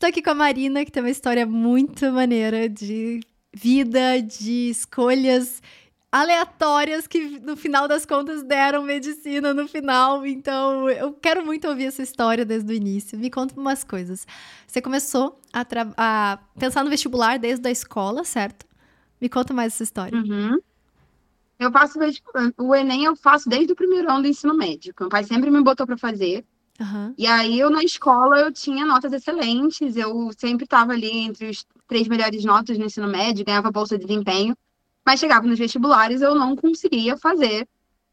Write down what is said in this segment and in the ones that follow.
Estou aqui com a Marina, que tem uma história muito maneira de vida, de escolhas aleatórias que no final das contas deram medicina no final. Então, eu quero muito ouvir essa história desde o início. Me conta umas coisas. Você começou a, a pensar no vestibular desde a escola, certo? Me conta mais essa história. Uhum. Eu faço o Enem, eu faço desde o primeiro ano do ensino médio. Meu pai sempre me botou para fazer. Uhum. E aí eu na escola eu tinha notas excelentes, eu sempre estava ali entre os três melhores notas no ensino médio, ganhava bolsa de desempenho, mas chegava nos vestibulares eu não conseguia fazer.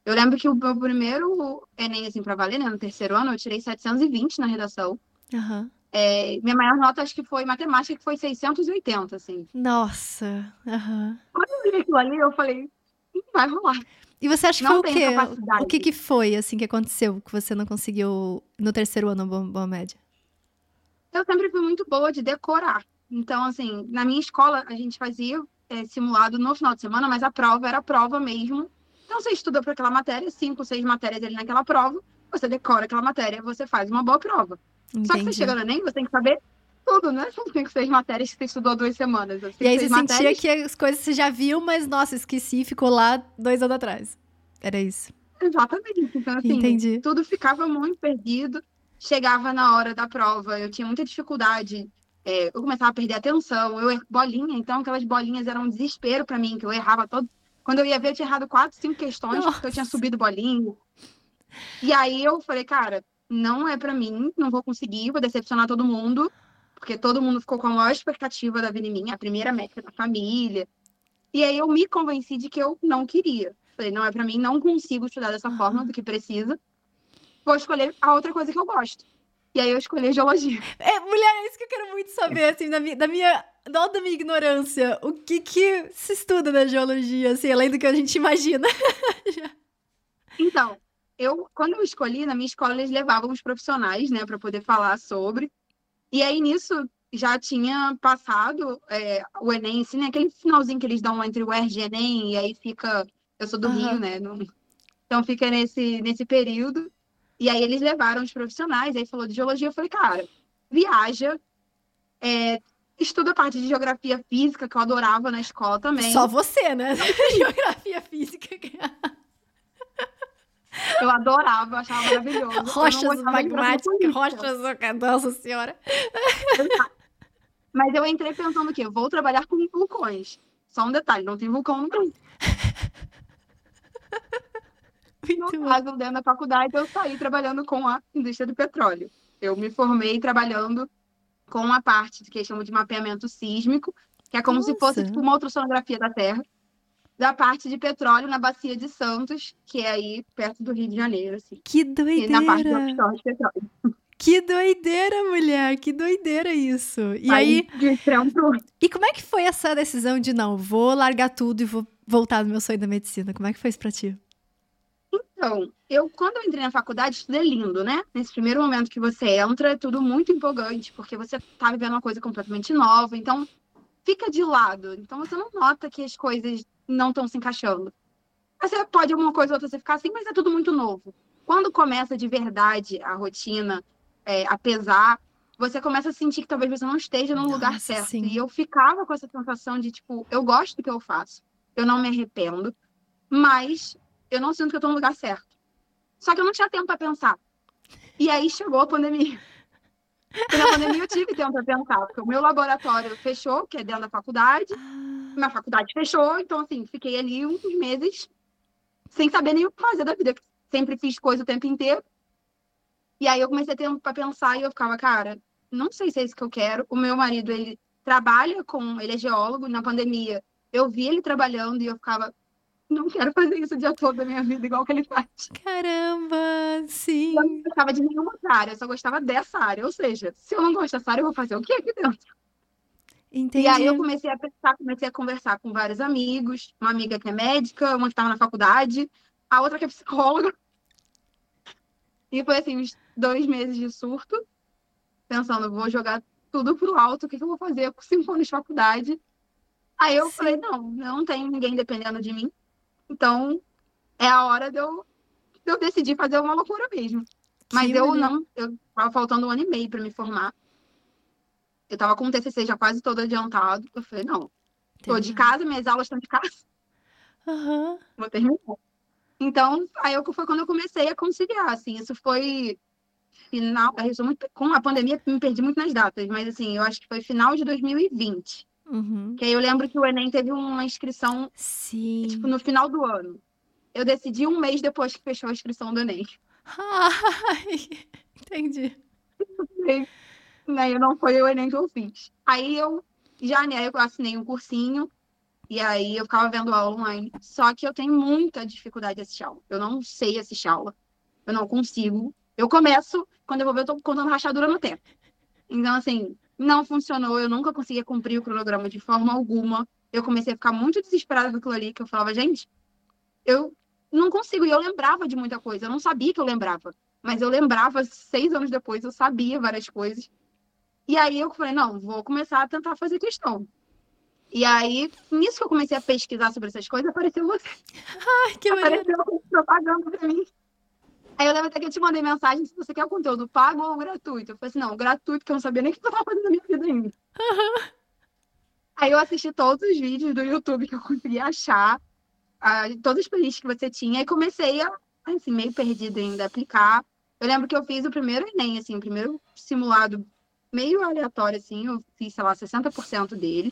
Eu lembro que o meu primeiro Enem, assim, para valer, né, no terceiro ano, eu tirei 720 na redação. Uhum. É, minha maior nota acho que foi matemática, que foi 680, assim. Nossa! Uhum. Quando eu vi aquilo ali, eu falei, não vai rolar. E você acha que não foi o quê? O que, que foi, assim, que aconteceu que você não conseguiu no terceiro ano boa, boa média? Eu sempre fui muito boa de decorar. Então, assim, na minha escola, a gente fazia é, simulado no final de semana, mas a prova era a prova mesmo. Então, você estuda para aquela matéria, cinco, seis matérias ali naquela prova, você decora aquela matéria, você faz uma boa prova. Entendi. Só que você chega no Enem, você tem que saber tudo, né? São cinco, seis matérias que você estudou duas semanas. E aí você sentia que as coisas você já viu, mas nossa, esqueci, ficou lá dois anos atrás. Era isso. Exatamente. Então, assim, Entendi. tudo ficava muito perdido. Chegava na hora da prova, eu tinha muita dificuldade. É, eu começava a perder atenção. Eu bolinha, então aquelas bolinhas eram um desespero para mim, que eu errava todo. Quando eu ia ver, eu tinha errado quatro, cinco questões, Nossa. porque eu tinha subido bolinha. E aí eu falei, cara, não é para mim, não vou conseguir, vou decepcionar todo mundo porque todo mundo ficou com a maior expectativa da vida em mim, a primeira médica da família. E aí eu me convenci de que eu não queria. Falei, não é para mim, não consigo estudar dessa uhum. forma do que precisa. Vou escolher a outra coisa que eu gosto. E aí eu escolhi geologia. É, mulher, é isso que eu quero muito saber, assim, da minha, da minha, da minha ignorância. O que que se estuda na geologia, assim, além do que a gente imagina? então, eu, quando eu escolhi, na minha escola eles levavam os profissionais, né, para poder falar sobre. E aí, nisso, já tinha passado é, o Enem, assim, né? Aquele finalzinho que eles dão entre o ERG e Enem, e aí fica... Eu sou do uhum. Rio, né? Então, fica nesse, nesse período. E aí, eles levaram os profissionais, aí falou de geologia. Eu falei, cara, viaja, é, estuda a parte de geografia física, que eu adorava na escola também. Só você, né? geografia física. Eu adorava, achava maravilhoso. Rochas magmáticas, rochas, nossa senhora. Mas eu entrei pensando que vou trabalhar com vulcões. Só um detalhe, não tem vulcão no Brasil. no caso, dentro da faculdade, eu saí trabalhando com a indústria do petróleo. Eu me formei trabalhando com a parte que eles chamam de mapeamento sísmico, que é como Nossa. se fosse tipo, uma ultrassonografia da Terra da parte de petróleo na bacia de Santos, que é aí perto do Rio de Janeiro, assim. Que doideira! na parte do offshore de petróleo. Que doideira, mulher! Que doideira isso! E aí, aí... E como é que foi essa decisão de não, vou largar tudo e vou voltar no meu sonho da medicina? Como é que foi isso pra ti? Então, eu quando eu entrei na faculdade, tudo é lindo, né? Nesse primeiro momento que você entra, é tudo muito empolgante, porque você tá vivendo uma coisa completamente nova, então fica de lado. Então você não nota que as coisas não estão se encaixando. Você pode alguma coisa ou outra você ficar assim, mas é tudo muito novo. Quando começa de verdade a rotina, é, a pesar, você começa a sentir que talvez você não esteja no Nossa, lugar certo. Sim. E eu ficava com essa sensação de, tipo, eu gosto do que eu faço, eu não me arrependo, mas eu não sinto que eu estou no lugar certo. Só que eu não tinha tempo para pensar. E aí chegou a pandemia. E na pandemia eu tive tempo para pensar, porque o meu laboratório fechou, que é dentro da faculdade. Ah minha faculdade fechou, então, assim, fiquei ali uns meses sem saber nem o que fazer da vida. Sempre fiz coisa o tempo inteiro. E aí eu comecei a ter para pensar e eu ficava, cara, não sei se é isso que eu quero. O meu marido, ele trabalha com, ele é geólogo, na pandemia eu vi ele trabalhando e eu ficava, não quero fazer isso o dia todo da minha vida, igual que ele faz. Caramba, sim. Eu não gostava de nenhuma área, eu só gostava dessa área. Ou seja, se eu não gosto dessa área, eu vou fazer o que aqui dentro? Entendi. E aí eu comecei a pensar, comecei a conversar com vários amigos, uma amiga que é médica, uma que estava na faculdade, a outra que é psicóloga. E foi assim, uns dois meses de surto, pensando, vou jogar tudo pro alto, o que, que eu vou fazer com cinco anos de faculdade? Aí eu Sim. falei, não, não tenho ninguém dependendo de mim, então é a hora de eu, de eu decidir fazer uma loucura mesmo. Mas que eu não, eu tava faltando um ano e meio para me formar. Eu tava com o TCC já quase todo adiantado. Eu falei, não, tô de casa, minhas aulas estão de casa. Uhum. Vou terminar. Então, aí eu, foi quando eu comecei a conciliar, assim, isso foi final, eu sou muito, com a pandemia me perdi muito nas datas, mas assim, eu acho que foi final de 2020. Uhum. Que aí eu lembro que o Enem teve uma inscrição, Sim. tipo, no final do ano. Eu decidi um mês depois que fechou a inscrição do Enem. Ai, entendi. Né, eu não foi o Enem que eu fiz. Aí eu, já né, eu assinei um cursinho, e aí eu ficava vendo aula online. Só que eu tenho muita dificuldade de assistir aula. Eu não sei assistir aula. Eu não consigo. Eu começo, quando eu vou ver, eu tô contando rachadura no tempo. Então, assim, não funcionou. Eu nunca conseguia cumprir o cronograma de forma alguma. Eu comecei a ficar muito desesperada com aquilo ali, que eu falava, gente, eu não consigo. E eu lembrava de muita coisa. Eu não sabia que eu lembrava. Mas eu lembrava, seis anos depois, eu sabia várias coisas. E aí eu falei, não, vou começar a tentar fazer questão. E aí, nisso que eu comecei a pesquisar sobre essas coisas, apareceu você. Ai, que maneiro. Apareceu propaganda pra mim. Aí eu lembro até que eu te mandei mensagem se você quer o conteúdo pago ou gratuito. Eu falei assim, não, gratuito, porque eu não sabia nem o que eu tava fazendo na minha vida ainda. Aí eu assisti todos os vídeos do YouTube que eu consegui achar, a, todas as playlists que você tinha, e comecei a, assim, meio perdida ainda, aplicar. Eu lembro que eu fiz o primeiro Enem, assim, o primeiro simulado meio aleatório, assim, eu fiz, sei lá, 60% dele.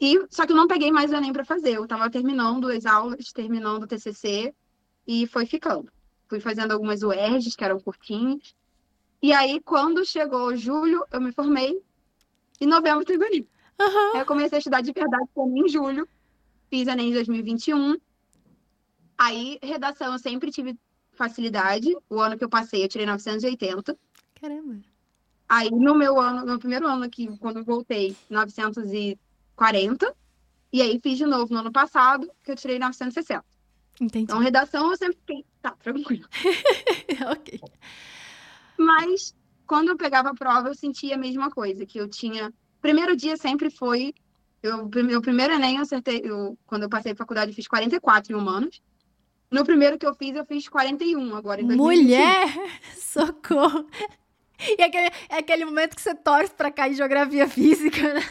E, só que eu não peguei mais o Enem para fazer. Eu estava terminando as aulas, terminando o TCC e foi ficando. Fui fazendo algumas UERJs, que eram curtinhas. E aí, quando chegou julho, eu me formei. Em novembro, teve o Enem. Uhum. Aí eu comecei a estudar de verdade em julho. Fiz Enem em 2021. Aí, redação, eu sempre tive facilidade. O ano que eu passei, eu tirei 980. Caramba. Aí, no meu ano, no primeiro ano aqui, quando eu voltei, 940. E aí, fiz de novo no ano passado, que eu tirei 960. Entendi. Então, redação, eu sempre fiquei, tá, tranquilo. ok. Mas, quando eu pegava a prova, eu sentia a mesma coisa, que eu tinha... Primeiro dia sempre foi... Eu, meu primeiro Enem, eu acertei... Eu, quando eu passei faculdade, eu fiz 44 em humanos. No primeiro que eu fiz, eu fiz 41 agora, em 2021. Mulher! Socorro! E aquele, é aquele momento que você torce pra cair geografia física, né?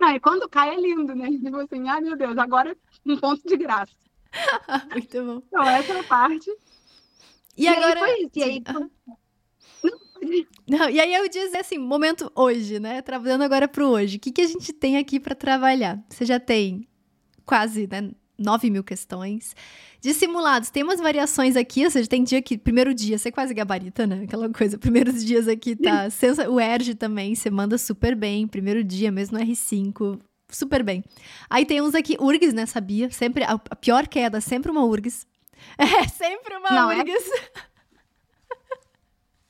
Não, e quando cai é lindo, né? Tipo assim, ai meu Deus, agora um ponto de graça. Muito bom. Então, essa é a parte. E, E, agora. aí. E aí, Não, e aí eu dizer assim, momento hoje, né? Trabalhando agora pro hoje. O que, que a gente tem aqui pra trabalhar? Você já tem quase, né? 9 mil questões. De simulados, tem umas variações aqui, ou seja, tem dia que, primeiro dia, você quase gabarita, né? Aquela coisa, primeiros dias aqui tá. sensa- O ERG também, você manda super bem, primeiro dia, mesmo no R5, super bem. Aí tem uns aqui, URGS, né? Sabia? Sempre, a, pior queda, sempre uma URGS. É, sempre uma Não, é- URGS.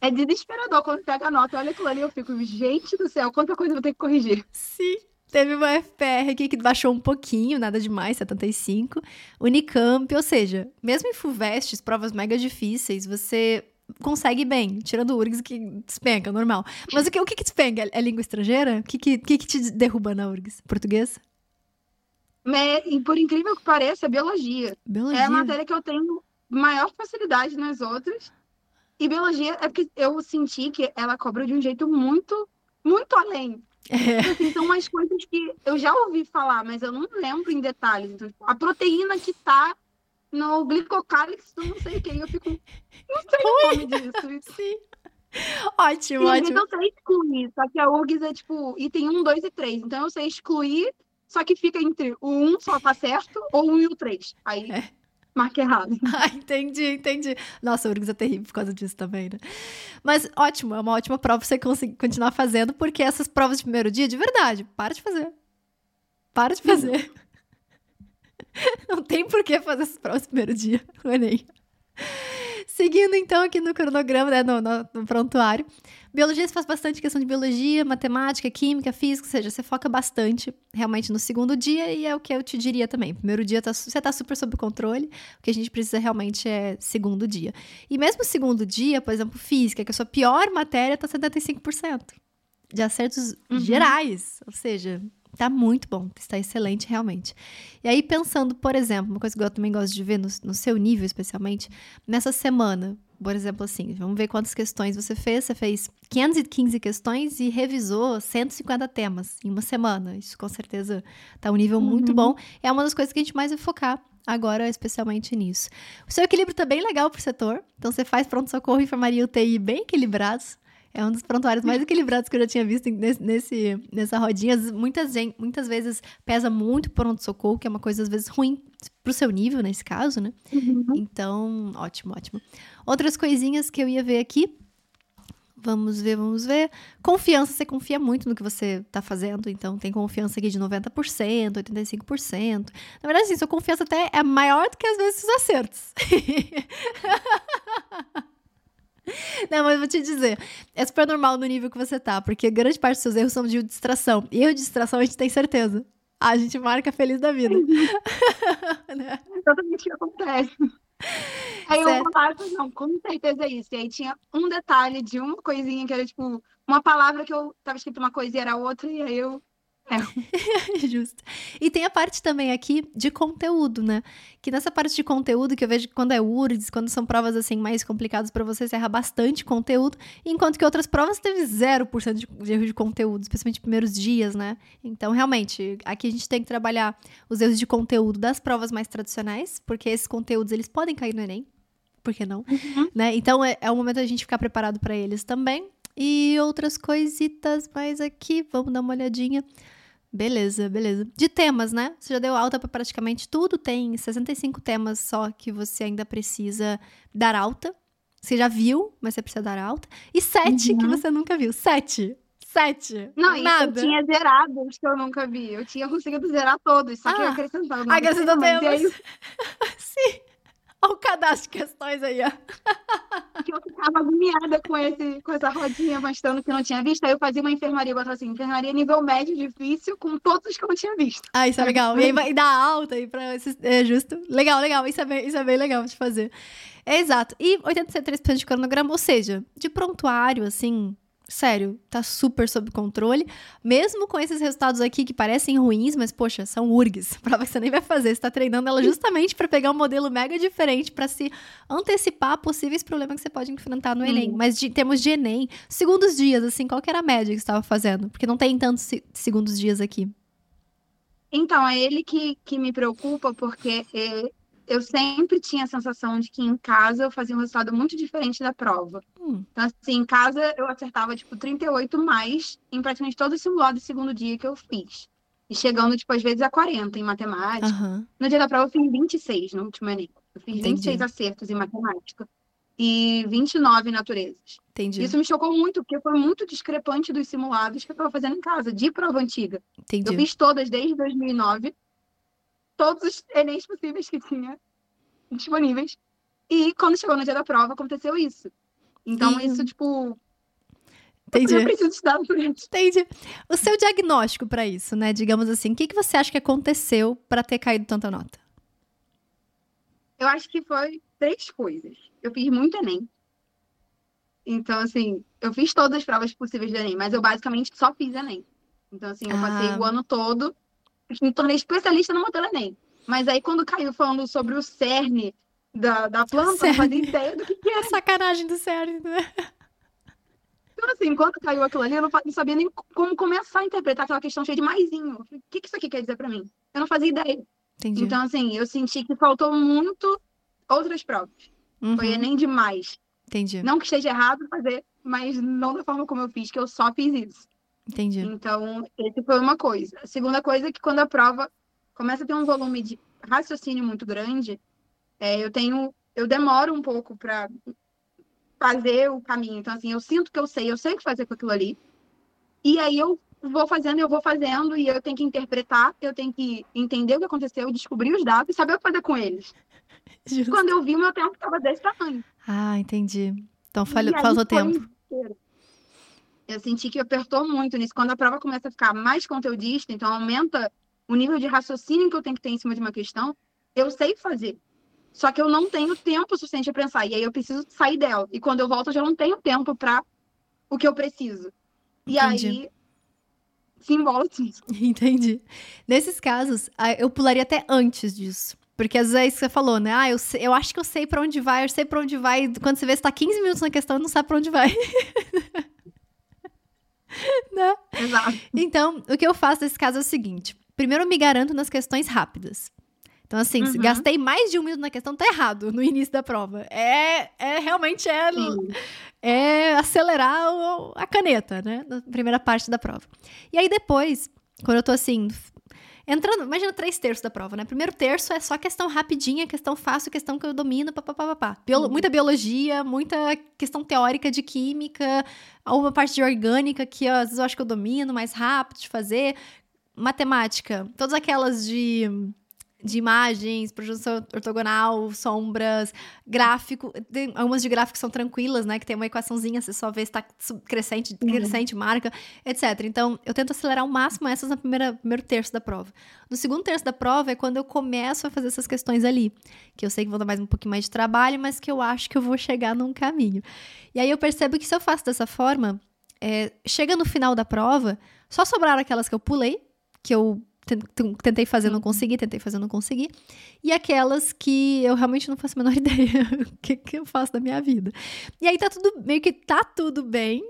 é desesperador quando pega a nota. Olha aquilo ali, eu fico, gente do céu, quanta coisa eu vou ter que corrigir. Sim. Teve uma FPR aqui que baixou um pouquinho, nada demais, 75. Unicamp, ou seja, mesmo em FUVESTs, provas mega difíceis, você consegue bem, tirando o URGS que despenca, normal. Mas o que, o que, que despenca? É língua estrangeira? O que, que, que, que te derruba na URGS? Português? Mas, e por incrível que pareça, é biologia. Biologia? É a matéria que eu tenho maior facilidade nas outras. E biologia é porque eu senti que ela cobra de um jeito muito, muito além. É. Assim, são umas coisas que eu já ouvi falar, mas eu não lembro em detalhes. Então, a proteína que tá no glicocálix do não sei o que. Eu fico, não sei o nome disso. Sim. Ótimo, ótimo. vezes eu sei excluir, só que a URGS é tipo item 1, 2 e 3. Então eu sei excluir, só que fica entre o 1 só tá certo ou o 1 e o 3. Aí É. marca errado. Ah, entendi, entendi. Nossa, o URGS é terrível por causa disso também, né? Mas ótimo, é uma ótima prova você conseguir continuar fazendo, porque essas provas de primeiro dia, de verdade, para de fazer. Para de fazer. Não tem por que fazer essas provas de primeiro dia, no Enem. Seguindo então aqui no cronograma, né, no, no- no prontuário. Biologia você faz bastante questão de biologia, matemática, química, física, ou seja, você foca bastante realmente no segundo dia e é o que eu te diria também. Primeiro dia tá você tá super sob controle, o que a gente precisa realmente é segundo dia. E mesmo segundo dia, por exemplo, física, que é a sua pior matéria, tá 75% de acertos Uhum. gerais, ou seja, tá muito bom, está excelente realmente. E aí pensando, por exemplo, uma coisa que eu também gosto de ver no, no seu nível especialmente, nessa semana, por exemplo, assim, vamos ver quantas questões você fez. Você fez 515 questões e revisou 150 temas em uma semana. Isso com certeza tá um nível muito Uhum. bom. É uma das coisas que a gente mais vai focar agora, especialmente nisso. O seu equilíbrio tá bem legal pro setor. Então você faz pronto-socorro, enfermaria e UTI bem equilibrados. É um dos prontuários mais equilibrados que eu já tinha visto nesse, nessa rodinha. Muitas, muitas vezes pesa muito pronto-socorro, que é uma coisa às vezes ruim pro seu nível, nesse caso, né? Uhum. Então, ótimo, ótimo. Outras coisinhas que eu ia ver aqui. Vamos ver, vamos ver. Confiança, você confia muito no que você tá fazendo, então tem confiança aqui de 90%, 85%. Na verdade, assim, sua confiança até é maior do que às vezes os acertos. Não, mas eu vou te dizer, é super normal no nível que você tá, porque grande parte dos seus erros são de distração. E erro de distração a gente tem certeza. Ah, a gente marca feliz da vida. Né? Exatamente o que acontece. Aí eu Certo. falava, não, com certeza é isso. E aí tinha um detalhe de uma coisinha que era tipo uma palavra que eu tava escrito uma coisa e era outra, e aí eu. Justo. E tem a parte também aqui de conteúdo, né? Que nessa parte de conteúdo, que eu vejo que quando é URGS, quando são provas assim mais complicadas pra você, você erra bastante conteúdo, enquanto que outras provas teve 0% de, de erro de conteúdo, especialmente nos primeiros dias, né? Então, realmente, aqui a gente tem que trabalhar os erros de conteúdo das provas mais tradicionais, porque esses conteúdos eles podem cair no Enem. Por que não? Né? Então é, é o momento da gente ficar preparado pra eles também. E outras coisitas mais aqui, vamos dar uma olhadinha. Beleza, beleza. De temas, né? Você já deu alta para praticamente tudo, tem 65 temas só que você ainda precisa dar alta. Você já viu, mas você precisa dar alta. E sete que Uhum. você nunca viu. Sete! Sete! Não, Nada. eu tinha zerado os que eu nunca vi. Eu tinha conseguido zerar todos, só que eu Ah, acrescentava. Acrescentou temas. E aí. Sim! Olha o cadastro de questões aí, ó. que eu ficava agoniada com, esse, com essa rodinha mostrando que não tinha visto. Aí eu fazia uma enfermaria, botava assim, enfermaria nível médio difícil, com todos os que eu não tinha visto. Ah, isso é legal. E aí vai dar alta aí pra É justo. Legal, legal. Isso é bem, isso é bem legal de fazer. É exato. E 83% de cronograma, ou seja, de prontuário, assim, sério, tá super sob controle. Mesmo com esses resultados aqui que parecem ruins, mas, poxa, são URGs. Prova que você nem vai fazer. Você tá treinando ela justamente pra pegar um modelo mega diferente, pra se antecipar possíveis problemas que você pode enfrentar no Enem. Sim. Mas de, em termos de Enem, segundos dias, assim, qual que era a média que você tava fazendo? Porque não tem tantos se- segundos dias aqui. Então, é ele que, que me preocupa, porque é, eu sempre tinha a sensação de que em casa eu fazia um resultado muito diferente da prova. Hum. Então, assim, em casa eu acertava, tipo, 38 mais em praticamente todo o simulado do segundo dia que eu fiz. E chegando, tipo, às vezes a 40 em matemática. Aham. No dia da prova eu fiz 26 no último Enem. Eu fiz Entendi. 26 acertos em matemática. E 29 em naturezas. Entendi. Isso me chocou muito, porque foi muito discrepante dos simulados que eu estava fazendo em casa, de prova antiga. Entendi. Eu fiz todas desde 2009, todos os Enems possíveis que tinha disponíveis. E quando chegou no dia da prova, aconteceu isso. Então, E- isso, tipo, Entendi. eu preciso estudar por isso. Entendi. O seu diagnóstico pra isso, né? Digamos assim, o que, que você acha que aconteceu pra ter caído tanta nota? Eu acho que foi três coisas. Eu fiz muito Enem. Então, assim, eu fiz todas as provas possíveis do Enem, mas eu basicamente só fiz Enem. Então, assim, eu passei Ah. o ano todo, me tornei especialista no modelo Enem. Mas aí, quando caiu falando sobre o cerne da, da planta, eu não fazia Cerne. ideia do que, que era. Sacanagem do CERN, né? Então, assim, quando caiu aquilo ali, eu não, sabia nem como começar a interpretar aquela questão cheia de maisinho. O que, que isso aqui quer dizer pra mim? Eu não fazia ideia. Entendi. Então, assim, eu senti que faltou muito outras provas. Uhum, Foi Enem demais. Entendi. Não que esteja errado fazer, mas não da forma como eu fiz, que eu só fiz isso. Entendi. Então, esse foi uma coisa. A segunda coisa é que quando a prova começa a ter um volume de raciocínio muito grande, é, eu tenho, eu demoro um pouco para fazer o caminho. Então, assim, eu sinto que eu sei, eu sei o que fazer com aquilo ali. E aí eu vou fazendo, eu vou fazendo, e eu tenho que interpretar, eu tenho que entender o que aconteceu, descobrir os dados e saber o que fazer com eles. Justo. Quando eu vi, meu tempo estava desse tamanho. Ah, entendi. Então falhou, faltou tempo. desespero. Eu senti que apertou muito nisso. Quando a prova começa a ficar mais conteudista, então aumenta o nível de raciocínio que eu tenho que ter em cima de uma questão, eu sei fazer. Só que eu não tenho tempo suficiente para pensar. E aí eu preciso sair dela. E quando eu volto, eu já não tenho tempo para o que eu preciso. E Entendi. aí se embola tudo. Entendi. Nesses casos, eu pularia até antes disso. Porque às vezes você falou, né? Ah, eu, sei, eu acho que eu sei para onde vai, eu sei para onde vai. Quando você vê, você tá 15 minutos na questão e não sabe para onde vai. né? Exato. Então, o que eu faço nesse caso é o seguinte: primeiro eu me garanto nas questões rápidas. Então, assim, se Uhum. gastei mais de um minuto na questão, tá errado no início da prova. É, é realmente é, Sim. é acelerar o- a caneta, né? Na primeira parte da prova. E aí depois, quando eu tô assim, entrando, imagina três terços da prova, né? Primeiro terço é só questão rapidinha, questão fácil, questão que eu domino, papapá. Biolo Uhum. Muita biologia, muita questão teórica de química, uma parte de orgânica que ó, às vezes eu acho que eu domino mais rápido de fazer. Matemática, todas aquelas de de imagens, projeção ortogonal, sombras, gráfico. Tem algumas de gráfico são tranquilas, né? Que tem uma equaçãozinha, você só vê se tá sub- crescente, Uhum. crescente, marca, etc. Então, eu tento acelerar ao máximo essas no primeira, primeiro terço da prova. No segundo terço da prova é quando eu começo a fazer essas questões ali. Que eu sei que vão dar mais um pouquinho mais de trabalho, mas que eu acho que eu vou chegar num caminho. E aí eu percebo que se eu faço dessa forma, é, chega no final da prova, só sobraram aquelas que eu pulei, que eu tentei fazer, não consegui, tentei fazer, não consegui. E aquelas que eu realmente não faço a menor ideia o que, que eu faço da minha vida. E aí tá tudo, meio que tá tudo bem,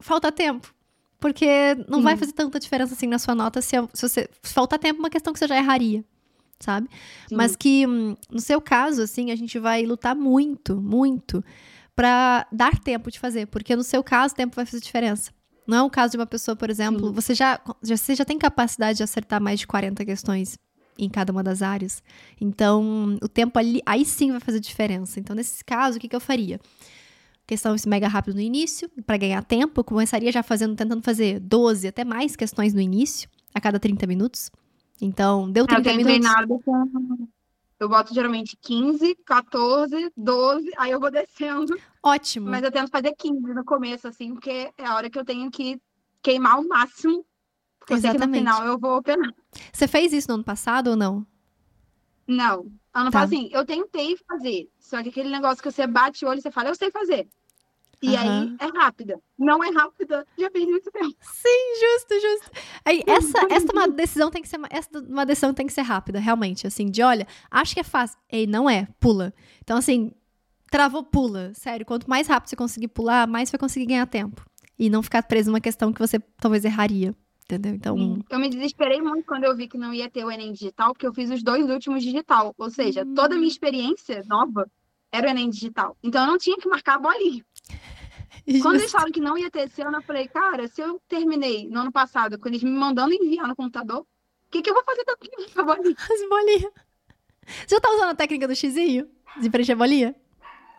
falta tempo. Porque não vai Sim. fazer tanta diferença assim na sua nota se, se você. Se faltar tempo, é uma questão que você já erraria, sabe? Sim. Mas que, hum, no seu caso, assim, a gente vai lutar muito, muito pra dar tempo de fazer. Porque no seu caso, o tempo vai fazer diferença. Não é o caso de uma pessoa, por exemplo, Sim. você já, já, você já tem capacidade de acertar mais de 40 questões em cada uma das áreas. Então, o tempo ali, aí sim vai fazer diferença. Então, nesse caso, o que, que eu faria? Questão mega rápido no início, para ganhar tempo, eu começaria já fazendo, tentando fazer 12, até mais questões no início, a cada 30 minutos. Então, deu Eu 30 tenho minutos. treinado com. Eu boto geralmente 15, 14, 12, aí eu vou descendo. Ótimo. Mas eu tento fazer 15 no começo, assim, porque é a hora que eu tenho que queimar o máximo. Porque que no Exatamente. final eu vou penar. Você fez isso no ano passado ou não? Não. Ano Tá. passado, assim, eu tentei fazer. Só que aquele negócio que você bate o olho e você fala, eu sei fazer. E Aham. aí é rápida. Não é rápida, já perdi muito tempo. Sim, justo, justo. Aí, essa, essa uma decisão tem que ser, essa uma decisão tem que ser rápida, realmente, assim, de olha, acho que é fácil. Ei, não é, pula. Então, assim, travou, pula. Sério, quanto mais rápido você conseguir pular, mais você vai conseguir ganhar tempo. E não ficar preso numa questão que você talvez erraria. Entendeu? Então, Eu me desesperei muito quando eu vi que não ia ter o Enem digital, porque eu fiz os dois últimos digital. Ou seja, toda a minha experiência nova era o Enem digital. Então eu não tinha que marcar a bolinha. Quando eles falaram que não ia ter esse ano, eu falei, cara, se eu terminei no ano passado, com eles me mandando enviar no computador, o que, que eu vou fazer com a bolinha? as bolinhas. Você já tá usando a técnica do xizinho? De preencher bolinha?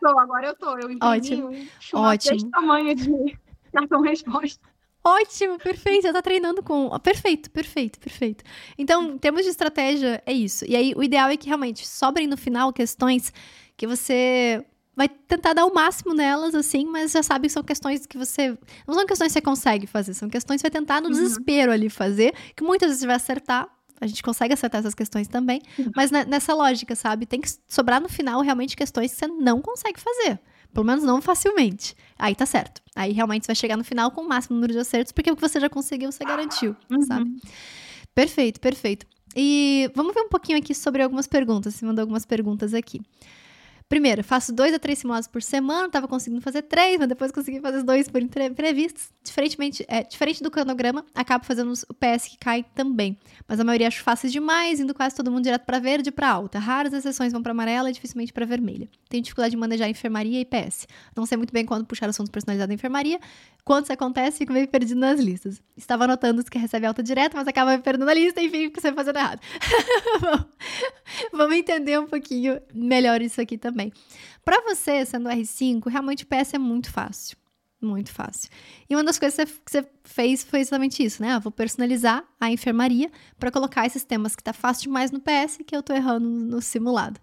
Tô, agora eu tô. Eu Ótimo, um ótimo. tamanho de cartão resposta. Ótimo, perfeito. Já tá treinando com. Perfeito, perfeito, perfeito. Então, em termos de estratégia, é isso. E aí, o ideal é que realmente sobrem no final questões que você vai tentar dar o máximo nelas, assim, mas já sabe que são questões que você. Não são questões que você consegue fazer, são questões que você vai tentar no Uhum. desespero ali fazer, que muitas vezes você vai acertar. A gente consegue acertar essas questões também, mas ne- nessa lógica, sabe? Tem que sobrar no final realmente questões que você não consegue fazer. Pelo menos não facilmente. Aí tá certo. Aí realmente você vai chegar no final com o máximo número de acertos, porque o que você já conseguiu, você garantiu, Uhum. sabe? Perfeito, perfeito. E vamos ver um pouquinho aqui sobre algumas perguntas. Você mandou algumas perguntas aqui. Primeiro, faço dois a três simulados por semana, tava conseguindo fazer três, mas depois consegui fazer dois por entre- imprevistos. Diferentemente, é, diferente do cronograma, acabo fazendo o PS que cai também. Mas a maioria acho fáceis demais, indo quase todo mundo direto pra verde e pra alta. Raras exceções vão pra amarela e dificilmente pra vermelha. Tenho dificuldade de manejar enfermaria e PS. Não sei muito bem quando puxar assuntos personalizados da enfermaria. Quando isso acontece, fico meio perdido nas listas. Estava anotando os que recebe alta direto, mas acaba me perdendo na lista, enfim, fico sempre fazendo errado. Bom, Vamos entender um pouquinho melhor isso aqui também. Para você, sendo R5, realmente PS é muito fácil. Muito fácil. E uma das coisas que você- fez foi exatamente isso, né? Ah, vou personalizar a enfermaria para colocar esses temas que tá fácil demais no PS que eu tô errando no simulado.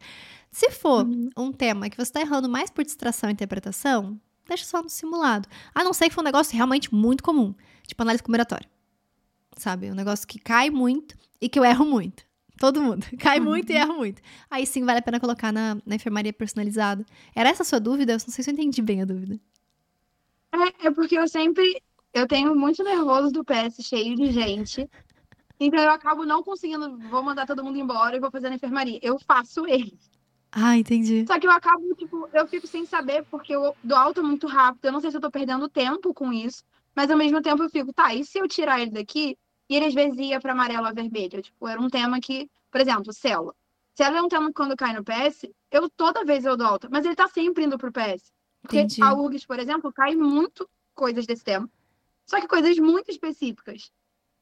Se for um tema que você tá errando mais por distração e interpretação, deixa só no simulado. A não ser que for um negócio realmente muito comum, tipo análise combinatória. Sabe? Um negócio que cai muito e que eu erro muito. Todo mundo. Cai muito e erro muito. Aí sim vale a pena colocar na, na enfermaria personalizada. Era essa a sua dúvida? Eu não sei se eu entendi bem a dúvida. É, é porque eu sempre. Eu tenho muito nervoso do PS cheio de gente. Então eu acabo não conseguindo, vou mandar todo mundo embora e vou fazer na enfermaria. Eu faço ele. Ah, entendi. Só que eu acabo, tipo, eu fico sem saber, porque eu dou alta muito rápido. Eu não sei se eu tô perdendo tempo com isso, mas ao mesmo tempo eu fico, tá, e se eu tirar ele daqui e ele às vezes ia pra amarelo ou vermelho? Tipo, era um tema que, por exemplo, célula. Célula é um tema que quando cai no PS, eu toda vez eu dou alta, mas ele tá sempre indo pro PS. Porque Entendi. a URGS, por exemplo, cai muito coisas desse tema. Só que coisas muito específicas.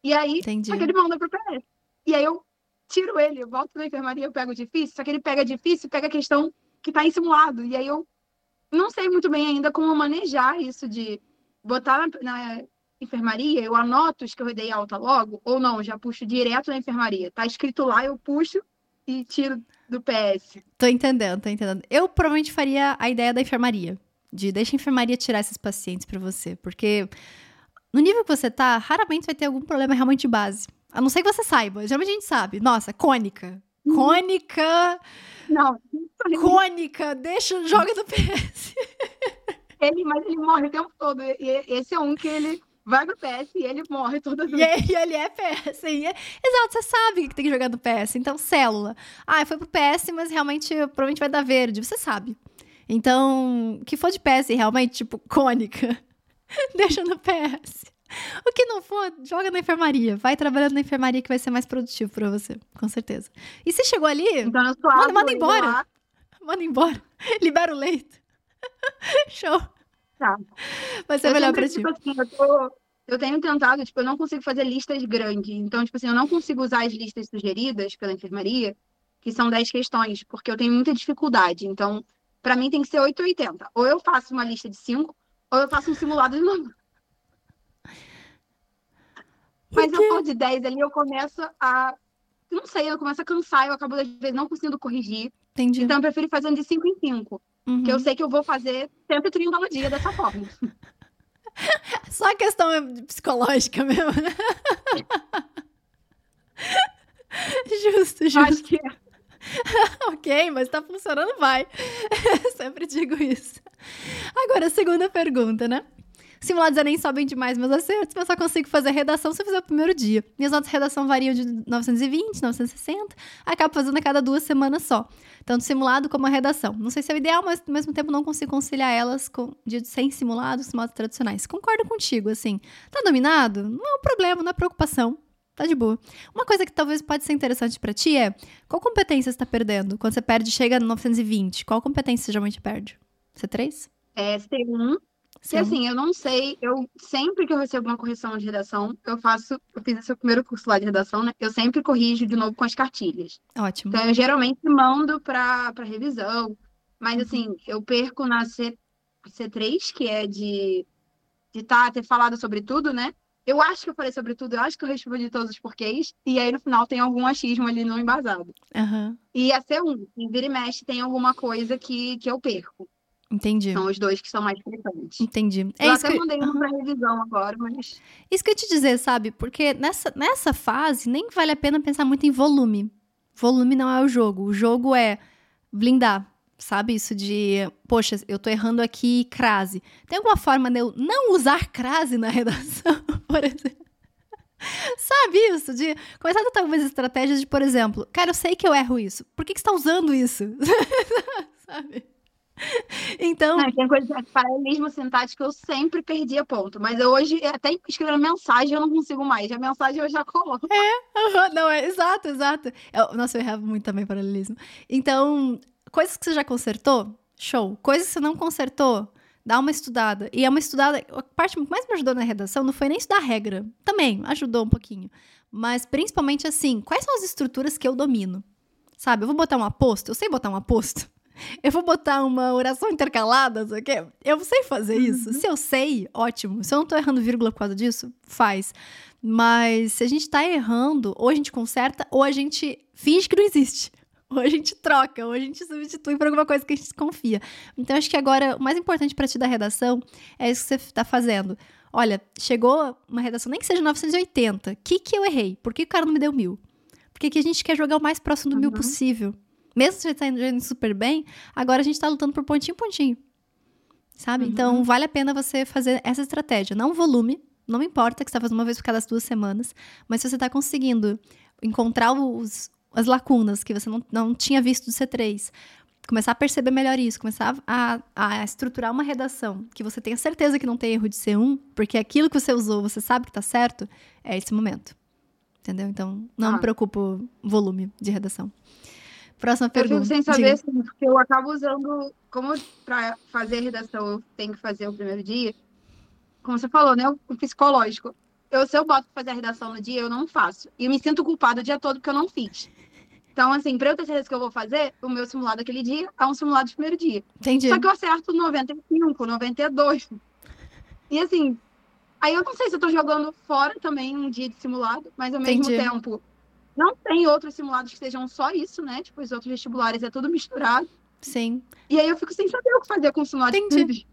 E aí, Entendi. só que ele manda pro PS. E aí eu tiro ele, eu volto da enfermaria, eu pego difícil, só que ele pega difícil, pega a questão que tá em simulado. E aí eu não sei muito bem ainda como manejar isso de botar na, na enfermaria, eu anoto os que eu dei alta logo, ou não, já puxo direto na enfermaria. Tá escrito lá, eu puxo e tiro do PS. Tô entendendo, tô entendendo. Eu provavelmente faria a ideia da enfermaria. De deixa a enfermaria tirar esses pacientes pra você. Porque no nível que você tá, raramente vai ter algum problema realmente de base. A não ser que você saiba. Geralmente a gente sabe. Nossa, cônica. Uhum. Cônica, Não, cônica, deixa, joga no PS. ele, mas ele morre o tempo todo. E esse é um que ele vai pro PS e ele morre todas as E ele é PS. e é- Exato, você sabe que tem que jogar no PS. Então, célula. Ah, foi pro PS, mas realmente provavelmente vai dar verde. Você sabe. Então, o que for de PS realmente, tipo, cônica, deixa no PS. O que não for, joga na enfermaria. Vai trabalhando na enfermaria que vai ser mais produtivo pra você, com certeza. E se chegou ali, Então Manda- manda embora. lá, manda embora. Libera o leito. Show. Tá. Vai ser Eu melhor pra ti. tipo assim, eu, tô- eu tenho tentado, tipo, eu não consigo fazer listas grandes. Então, tipo assim, eu não consigo usar as listas sugeridas pela enfermaria, que são 10 questões, porque eu tenho muita dificuldade. Então, pra mim tem que ser 880. Ou eu faço uma lista de 5, ou eu faço um simulado de novo. Mas eu for de 10 ali, eu começo a. Não sei, eu começo a cansar, eu acabo, às vezes, não conseguindo corrigir. Entendi. Então, eu prefiro fazer um de 5 em 5. Uhum. Porque eu sei que eu vou fazer 130 no dia dessa forma. Só a questão psicológica mesmo, né? justo, justo. acho que é. ok, mas tá funcionando, vai. Sempre digo isso. Agora, a segunda pergunta, né? Simulados Enem sobem demais meus acertos, mas só consigo fazer redação se eu fizer o primeiro dia. Minhas notas de redação variam de 920, 960, acabo fazendo a cada duas semanas só. Tanto simulado como a redação. Não sei se é o ideal, mas ao mesmo tempo não consigo conciliar elas com dias sem simulados, simulados tradicionais. Concordo contigo, assim. Tá dominado? Não é um problema, não é preocupação. Tá de boa. Uma coisa que talvez pode ser interessante pra ti é qual competência você tá perdendo? Quando você perde, chega no 920, qual competência você geralmente perde? C3? É, C1. E assim, eu não sei, eu sempre que eu recebo uma correção de redação, eu faço, eu fiz esse primeiro curso lá de redação, né? Eu sempre corrijo de novo com as cartilhas. Ótimo. Então, eu geralmente mando para revisão, mas assim, eu perco na C, C3, que é de de tá, ter falado sobre tudo, né? Eu acho que eu falei sobre tudo, eu acho que eu respondi todos os porquês, e aí no final tem algum achismo ali não embasado. Aham. E a C1, em vira e mexe, tem alguma coisa que, que eu perco. Entendi. São os dois que são mais frequentes. Entendi. É eu até que, mandei uma revisão agora, mas. isso que eu ia te dizer, sabe? Porque nessa, nessa fase nem vale a pena pensar muito em volume. Volume não é o jogo. O jogo é blindar. Sabe isso de, poxa, eu tô errando aqui crase. Tem alguma forma de eu não usar crase na redação, por exemplo? Sabe isso? De começar a tentar algumas estratégias de, por exemplo, cara, eu sei que eu erro isso. Por que, que você tá usando isso? Sabe? Então, Ah, tem coisa de paralelismo sintático que eu sempre perdia ponto. Mas eu hoje, até escrevendo mensagem, eu não consigo mais. A mensagem eu já coloco. Aham, Não, é exato, exato. Eu- nossa, eu errava muito também paralelismo. Então, coisas que você já consertou, show. Coisas que você não consertou, dá uma estudada. E é uma estudada. A parte que mais me ajudou na redação não foi nem estudar regra. Também ajudou um pouquinho. Mas principalmente assim, quais são as estruturas que eu domino? Sabe, eu vou botar um aposto, eu sei botar um aposto. Eu vou botar uma oração intercalada, sabe o quê? Eu sei fazer isso. Se eu sei, ótimo. Se eu não tô errando vírgula por causa disso, faz. Mas se a gente tá errando, ou a gente conserta, ou a gente finge que não existe. Ou a gente troca, ou a gente substitui por alguma coisa que a gente confia. Então, acho que agora o mais importante pra ti da redação é isso que você tá fazendo. Olha, chegou uma redação, nem que seja 980. O que, que eu errei? Por que o cara não me deu mil? Porque aqui a gente quer jogar o mais próximo do mil Uhum. possível. Mesmo se a gente tá indo super bem, agora a gente tá lutando por pontinho em pontinho. Sabe? Uhum. Então, vale a pena você fazer essa estratégia. Não volume, Não importa que você tá fazendo uma vez por cada duas semanas, mas se você tá conseguindo encontrar os, as lacunas que você não, não tinha visto do C3, começar a perceber melhor isso, começar a, a estruturar uma redação que você tenha certeza que não tem erro de C1, porque aquilo que você usou, você sabe que tá certo, é esse momento. Entendeu? Então, não ah. me preocupo volume de redação. Próxima pergunta. Eu fico sem saber, assim, porque eu acabo usando, como para fazer redação eu tenho que fazer o primeiro dia, como você falou, né? O psicológico. Eu, se eu boto pra fazer a redação no dia, eu não faço. E me sinto culpada o dia todo porque eu não fiz. Então, assim, para eu ter certeza que eu vou fazer, o meu simulado daquele dia é um simulado de primeiro dia. Entendi. Só que eu acerto 95, 92. E assim, aí eu não sei se eu tô jogando fora também um dia de simulado, mas ao mesmo Entendi. tempo, não tem outros simulados que sejam só isso, né? Tipo, os outros vestibulares é tudo misturado. Sim. E aí eu fico sem saber o que fazer com o simulado Entendi.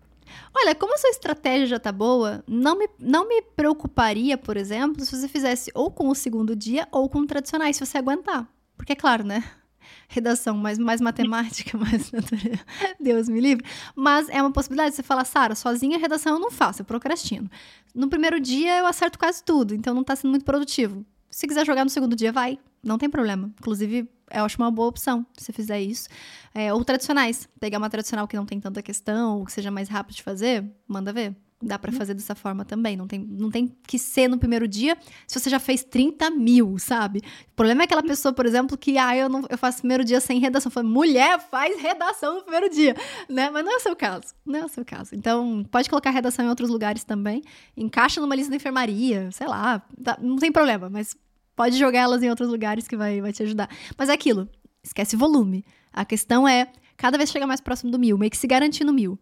Olha, como a sua estratégia já tá boa, não me, não me preocuparia, por exemplo, se você fizesse ou com o segundo dia ou com o tradicionais, se você aguentar. Porque, é claro, né? Redação mais, mais matemática, mais natureza. Deus me livre. Mas é uma possibilidade. Você fala, Sara, sozinha redação eu não faço, eu procrastino. No primeiro dia eu acerto quase tudo, então não tá sendo muito produtivo. Se quiser jogar no segundo dia, vai. Não tem problema. Inclusive, eu acho uma boa opção se fizer isso. É, ou tradicionais. Pegar uma tradicional que não tem tanta questão, ou que seja mais rápido de fazer, manda ver. Dá para uhum. fazer dessa forma também. Não tem, não tem que ser no primeiro dia se você já fez 30 mil, sabe? O problema é aquela pessoa, por exemplo, que ah, eu, não, eu faço primeiro dia sem redação. Falo, mulher, faz redação no primeiro dia, né? Mas não é o seu caso. Não é o seu caso. Então, pode colocar redação em outros lugares também. Encaixa numa lista da enfermaria, sei lá. Não tem problema, mas pode jogar elas em outros lugares que vai, vai te ajudar. Mas é aquilo. Esquece volume. A questão é cada vez chegar mais próximo do mil, meio que se garantir no mil.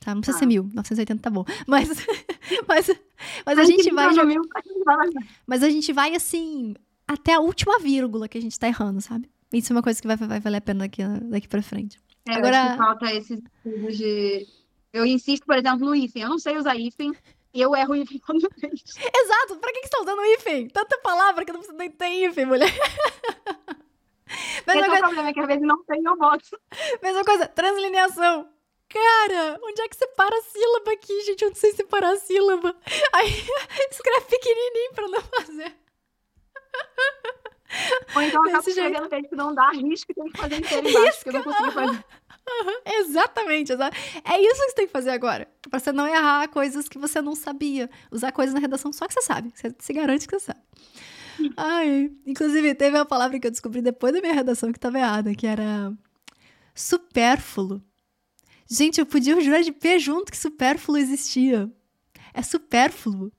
Tá? Não precisa ah. ser mil, 980 tá bom. Mas, mas, mas a gente vai. Mil, mas a gente vai assim, até a última vírgula que a gente tá errando, sabe? Isso é uma coisa que vai, vai valer a pena daqui, daqui pra frente. É, Agora... falta esses estudos de. Eu insisto, por exemplo, no hífen. Eu não sei usar hífen. E eu erro hífen quando vez. Exato! Pra que, que você tá usando hífen? Tanta palavra que não precisa nem ter hífen, mulher. Mesma Esse coisa... é o problema, é que às vezes não tem, eu boto. Mesma coisa, translineação. Cara, onde é que separa a sílaba aqui, gente? Eu não sei separar a sílaba. Aí escreve pequenininho pra não fazer. Ou então acaba escrevendo jeito. que não dá risco e tem que fazer inteiro embaixo, porque eu não consigo fazer. Exatamente, é isso que você tem que fazer agora. Pra você não errar coisas que você não sabia. Usar coisas na redação só que você sabe. Você se garante que você sabe. Ai, inclusive, teve uma palavra que eu descobri depois da minha redação que estava errada, que era supérfluo. Gente, eu podia jurar de pé junto que supérfluo existia. É supérfluo.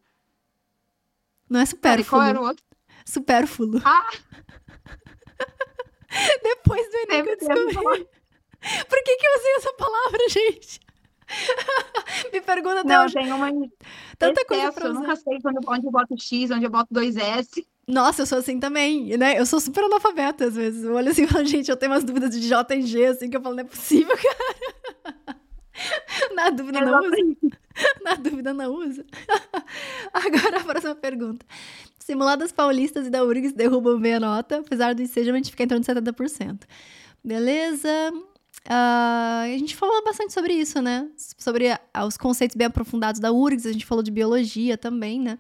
Não é supérfluo. qual era o outro? Supérfluo. Ah! Depois do Enem que eu descobri. Por que, que eu usei essa palavra, gente? Me pergunta até Não, hoje. tem uma... Tanta coisa pra usar. Eu nunca sei quando, onde eu boto X, onde eu boto dois S. Nossa, eu sou assim também, né? Eu sou super analfabeta às vezes. Eu olho assim e falo, gente, eu tenho umas dúvidas de J e G, assim, que eu falo, não é possível, cara. Na dúvida, não usa. Na dúvida, não usa. Agora a próxima pergunta. Simuladas paulistas e da URGS derrubam meia nota, apesar do ensejamento ficar em torno de 70%. Beleza. Uh, a gente falou bastante sobre isso, né? Sobre os conceitos bem aprofundados da URGS, a gente falou de biologia também, né?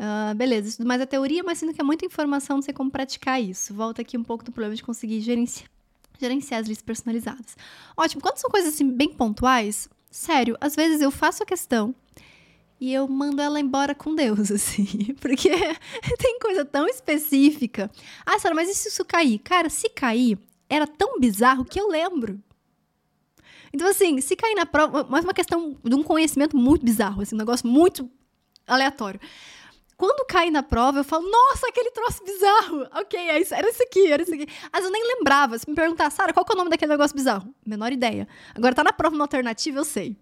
Uh, beleza, isso mais é teoria, mas sinto que é muita informação, não sei como praticar isso. Volta aqui um pouco do problema de conseguir gerenciar gerenciar as listas personalizadas. Ótimo, quando são coisas assim bem pontuais, sério, às vezes eu faço a questão e eu mando ela embora com Deus, assim, porque tem coisa tão específica. Ah, Sara, mas e se isso cair? Cara, se cair, era tão bizarro que eu lembro. Então, assim, se cair na prova, mas uma questão de um conhecimento muito bizarro, assim, um negócio muito aleatório. Quando cai na prova, eu falo, nossa, aquele troço bizarro. Ok, é isso, era isso aqui, era isso aqui. Mas eu nem lembrava. Se me perguntar, Sara, qual que é o nome daquele negócio bizarro? Menor ideia. Agora tá na prova na alternativa, eu sei.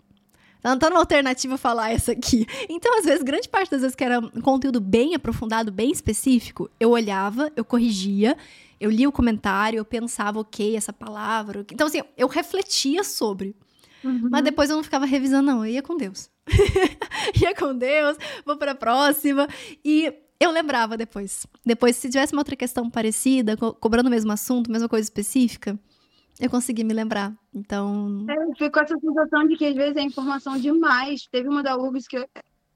Tá, tá na alternativa falar essa aqui. Então, às vezes, grande parte das vezes que era um conteúdo bem aprofundado, bem específico, eu olhava, eu corrigia, eu lia o comentário, eu pensava, ok, essa palavra. Então, assim, eu refletia sobre. Uhum. Mas depois eu não ficava revisando, não. Eu ia com Deus. ia com Deus, vou pra próxima. E eu lembrava depois. Depois, se tivesse uma outra questão parecida, co cobrando o mesmo assunto, mesma coisa específica, eu consegui me lembrar. Então. É, eu fico com essa sensação de que às vezes é informação demais. Teve uma da URGS que eu,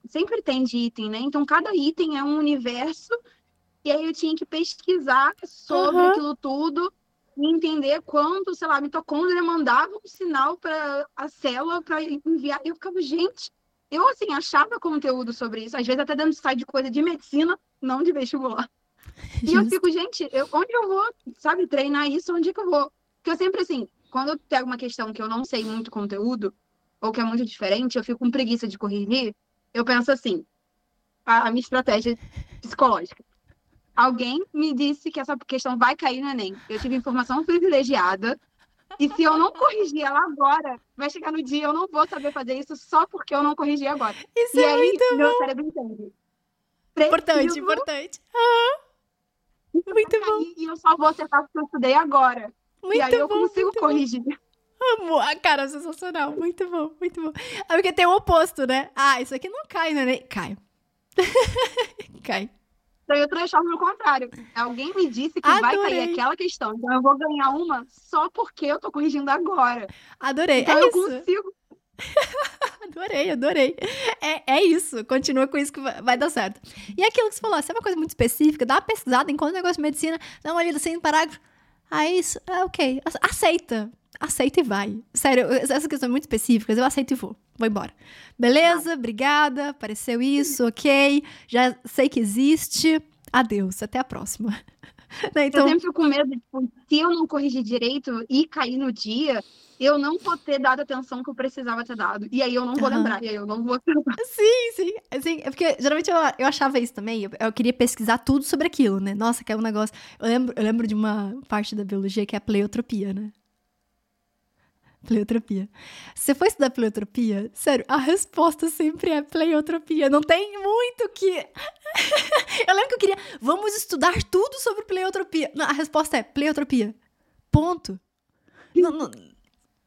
sempre tem de item, né? Então cada item é um universo, e aí eu tinha que pesquisar sobre Aham. aquilo tudo e entender quando, sei lá, a mitocôndria mandava um sinal para a célula para enviar. Eu ficava, gente, eu assim, achava conteúdo sobre isso, às vezes até dentro de site de coisa de medicina, não de vestibular. E eu fico, gente, eu- onde eu vou, sabe, treinar isso, onde que eu vou? Porque eu sempre, assim, quando eu pego uma questão que eu não sei muito conteúdo, ou que é muito diferente, eu fico com preguiça de corrigir, eu penso assim, a, a minha estratégia psicológica. Alguém me disse que essa questão vai cair no Enem. Eu tive informação privilegiada, e se eu não corrigir ela agora, vai chegar no dia eu não vou saber fazer isso só porque eu não corrigi agora. Isso E é aí, muito meu cérebro entende. importante, Preciso importante. Ah, muito bom, E eu só vou acertar porque eu estudei agora. muito e aí eu bom. consigo muito bom. corrigir. Amo. Ah, cara, sensacional. Muito bom, muito bom. É porque tem o oposto, né? Ah, isso aqui não cai, né? Cai. cai. Então eu transformo no contrário. Alguém me disse que vai Adorei. cair aquela questão. Então eu vou ganhar uma só porque eu tô corrigindo agora. Adorei. Então é eu isso. consigo. Adorei, adorei. É, é isso. Continua com isso que vai, vai dar certo. E aquilo que você falou, se é uma coisa muito específica, dá uma pesquisada, encontra um negócio de medicina, dá uma lida assim no parágrafo. Aí isso, é ok. Ace- Aceita. Aceita e vai. Sério, eu- essas questões muito específicas, eu aceito e vou. Vou embora. Beleza, obrigada. Apareceu isso, ok. Já sei que existe. Adeus, até a próxima. Né, Eu Então, sempre fico com medo, tipo, se eu não corrigir direito e cair no dia, eu não vou ter dado a atenção que eu precisava ter dado. E aí eu não vou Aham. lembrar, e aí eu não vou acertar. Sim, sim. Assim, é porque geralmente eu, eu achava isso também. Eu, eu queria pesquisar tudo sobre aquilo, né? Nossa, que é um negócio. Eu lembro, eu lembro de uma parte da biologia que é a pleiotropia, né? Pleiotropia. Você for estudar pleiotropia, sério, a resposta sempre é pleiotropia. Não tem muito que. eu lembro que eu queria. Vamos estudar tudo sobre pleiotropia. Não, a resposta é pleiotropia. Ponto. Não- não-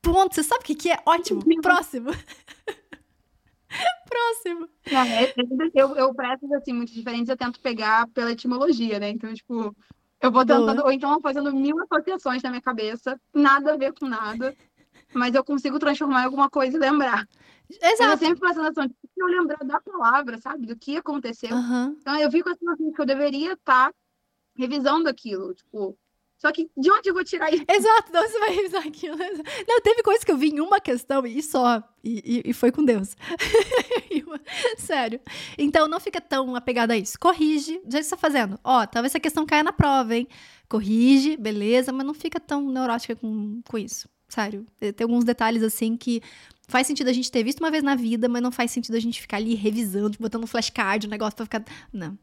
ponto. Você sabe o que, que é? Ótimo. Próximo. Próximo. Não, é- eu, eu, para essas assim, muito diferentes, eu tento pegar pela etimologia, né? Então, tipo, eu vou Boa. tentando, ou então fazendo mil associações na minha cabeça, nada a ver com nada, mas eu consigo transformar em alguma coisa e lembrar. Mas eu Exato. sempre faço a sensação de que eu lembrar da palavra, sabe? Do que aconteceu. Aham. Então, eu fico assim, assim, que eu deveria estar revisando aquilo, tipo. Só que de onde eu vou tirar isso? Exato, não, você vai revisar aquilo. Não, teve coisa que eu vi em uma questão e só. E, e- e foi com Deus. Sério. Então não fica tão apegado a isso. Corrige. Já está fazendo. Ó, talvez essa questão caia na prova, hein? Corrige, beleza, mas não fica tão neurótica com, com isso. Sério. Tem alguns detalhes assim que faz sentido a gente ter visto uma vez na vida, mas não faz sentido a gente ficar ali revisando, botando um flashcard, um negócio pra ficar. Não.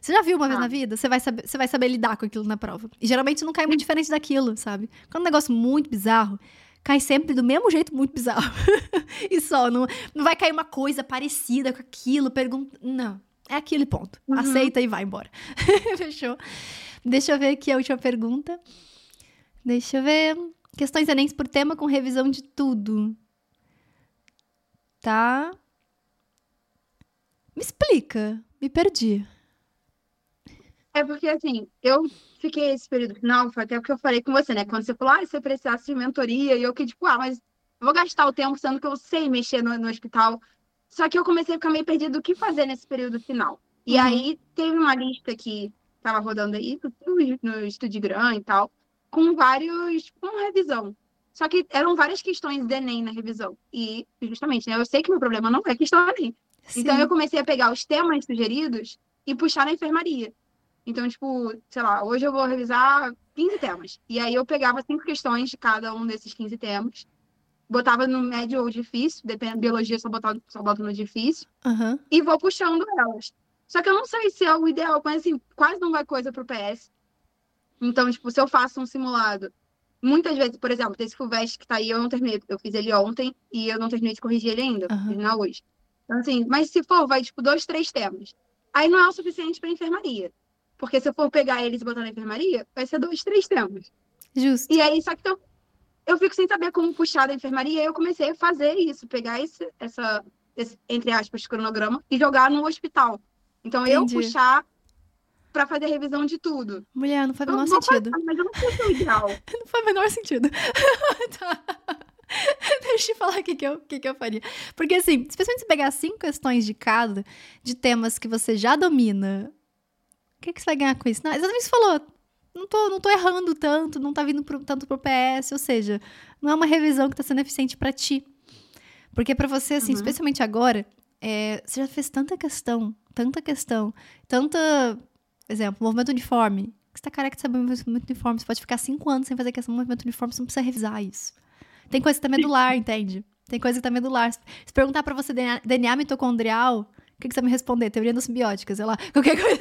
Você já viu uma vez Ah. na vida? Você vai, saber, você vai saber lidar com aquilo na prova. E geralmente não cai muito diferente daquilo, sabe? Quando é um negócio muito bizarro, cai sempre do mesmo jeito muito bizarro. e só, não, não vai cair uma coisa parecida com aquilo, pergunta. Não. É aquele ponto. Uhum. Aceita e vai embora. Fechou? Deixa eu ver aqui a última pergunta. Deixa eu ver. Questões Enem por tema com revisão de tudo. Tá. Me explica. Me perdi. É porque, assim, eu fiquei esse período final, foi até o que eu falei com você, né? Quando você falou, ah, se você precisasse de mentoria, e eu que, tipo, ah, mas eu vou gastar o tempo sendo que eu sei mexer no, no hospital. Só que eu comecei a ficar meio perdido do que fazer nesse período final. E Uhum. aí teve uma lista que tava rodando aí no, no Estudigram e tal, com vários, com revisão. Só que eram várias questões de Enem na revisão. E, justamente, né? Eu sei que meu problema não é questão Enem. Então Sim. eu comecei a pegar os temas sugeridos e puxar na enfermaria. Então, tipo, sei lá, hoje eu vou revisar 15 temas. E aí eu pegava cinco questões de cada um desses 15 temas, botava no médio ou difícil, depende, biologia só botava, só boto no difícil, Aham. e vou puxando elas. Só que eu não sei se é o ideal, mas assim, quase não vai coisa pro PS. Então, tipo, se eu faço um simulado, muitas vezes, por exemplo, desse FUVEST que tá aí, eu não terminei, eu fiz ele ontem e eu não terminei de corrigir ele ainda, Aham. terminar hoje. Então, assim, mas se for, vai, tipo, dois, três temas. Aí não é o suficiente pra enfermaria. Porque se eu for pegar eles e botar na enfermaria, vai ser dois, três temas. Justo. E aí, só que então, eu fico sem saber como puxar da enfermaria, e eu comecei a fazer isso, pegar esse, essa, esse, entre aspas, cronograma e jogar no hospital. Então, eu Entendi. puxar pra fazer revisão de tudo. Mulher, não faz o menor sentido. fazer, mas eu não sei se é o ideal. Não faz o menor sentido. Tá. Deixa eu falar o que, que, eu, que, que eu faria. Porque, assim, especialmente se pegar cinco questões de cada, de temas que você já domina, o que, que você vai ganhar com isso? Não, exatamente você falou. Não tô, não tô errando tanto, não tá vindo pro, tanto pro PS, ou seja, não é uma revisão que tá sendo eficiente para ti. Porque para você, assim, uhum. especialmente agora, é, você já fez tanta questão, tanta questão, tanta. Exemplo, movimento uniforme. Você tá careca de saber movimento uniforme. Você pode ficar cinco anos sem fazer questão do movimento uniforme, você não precisa revisar isso. Tem coisa que tá medular, entende? Tem coisa que tá medular. Se perguntar para você DNA, DNA mitocondrial, o que, que você vai me responder? Teoria das simbióticas, sei lá, qualquer coisa.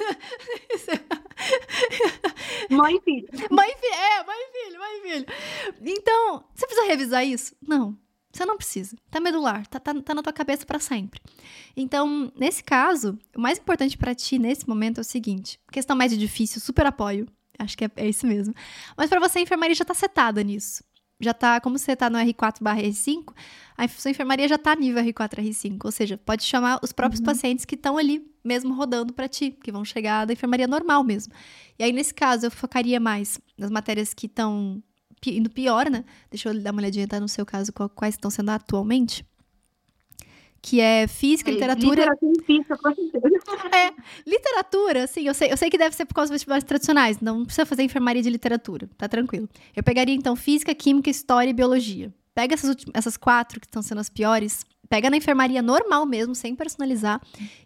mãe e filho. Mãe e filho, é, mãe e filho, mãe e filho. Então, você precisa revisar isso? Não. Você não precisa. Tá medular, tá, tá, tá na tua cabeça para sempre. Então, nesse caso, o mais importante para ti nesse momento é o seguinte: questão média difícil, super apoio. Acho que é, é isso mesmo. Mas para você, a enfermaria já tá setada nisso. Já tá, como você tá no R4 R5, a sua enfermaria já tá nível R4 R5. Ou seja, pode chamar os próprios uhum. pacientes que estão ali mesmo rodando para ti, que vão chegar da enfermaria normal mesmo. E aí, nesse caso, eu focaria mais nas matérias que estão indo pior, né? Deixa eu dar uma olhadinha, tá? No seu caso, quais estão sendo atualmente. Que é física, é, literatura. Literatura e física, com certeza. É, literatura, assim, eu sei, eu sei que deve ser por causa dos vestibulares tradicionais, não precisa fazer enfermaria de literatura, tá tranquilo. Eu pegaria, então, física, química, história e biologia. Pega essas, essas quatro que estão sendo as piores, pega na enfermaria normal mesmo, sem personalizar,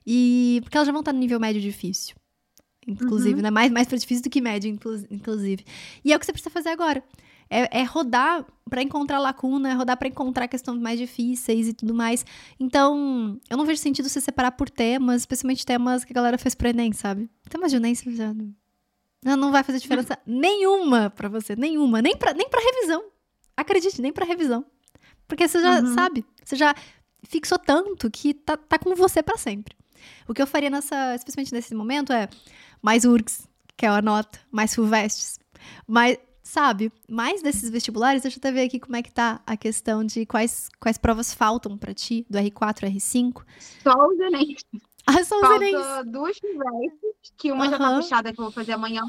e. Porque elas já vão estar no nível médio difícil. Inclusive, uhum. né? Mais, mais para difícil do que médio, inclusive. E é o que você precisa fazer agora é, é rodar para encontrar lacuna, é rodar para encontrar questões mais difíceis e tudo mais. Então, eu não vejo sentido você separar por temas, especialmente temas que a galera fez pro Enem, sabe? Temas de Enem, você já... Não, não vai fazer diferença nenhuma para você, nenhuma, nem para nem pra revisão. Acredite, nem para revisão. Porque você já uhum. sabe, você já fixou tanto que tá, tá com você para sempre. O que eu faria nessa, especialmente nesse momento é mais URGS, que é a nota, mais FUVESTs, mais sabe? Mais desses vestibulares, deixa eu até ver aqui como é que tá a questão de quais, quais provas faltam para ti, do R4 R5. Só os Enem. Ah, são os Enem. duas conversas, que uma uhum. já tá puxada que eu vou fazer amanhã.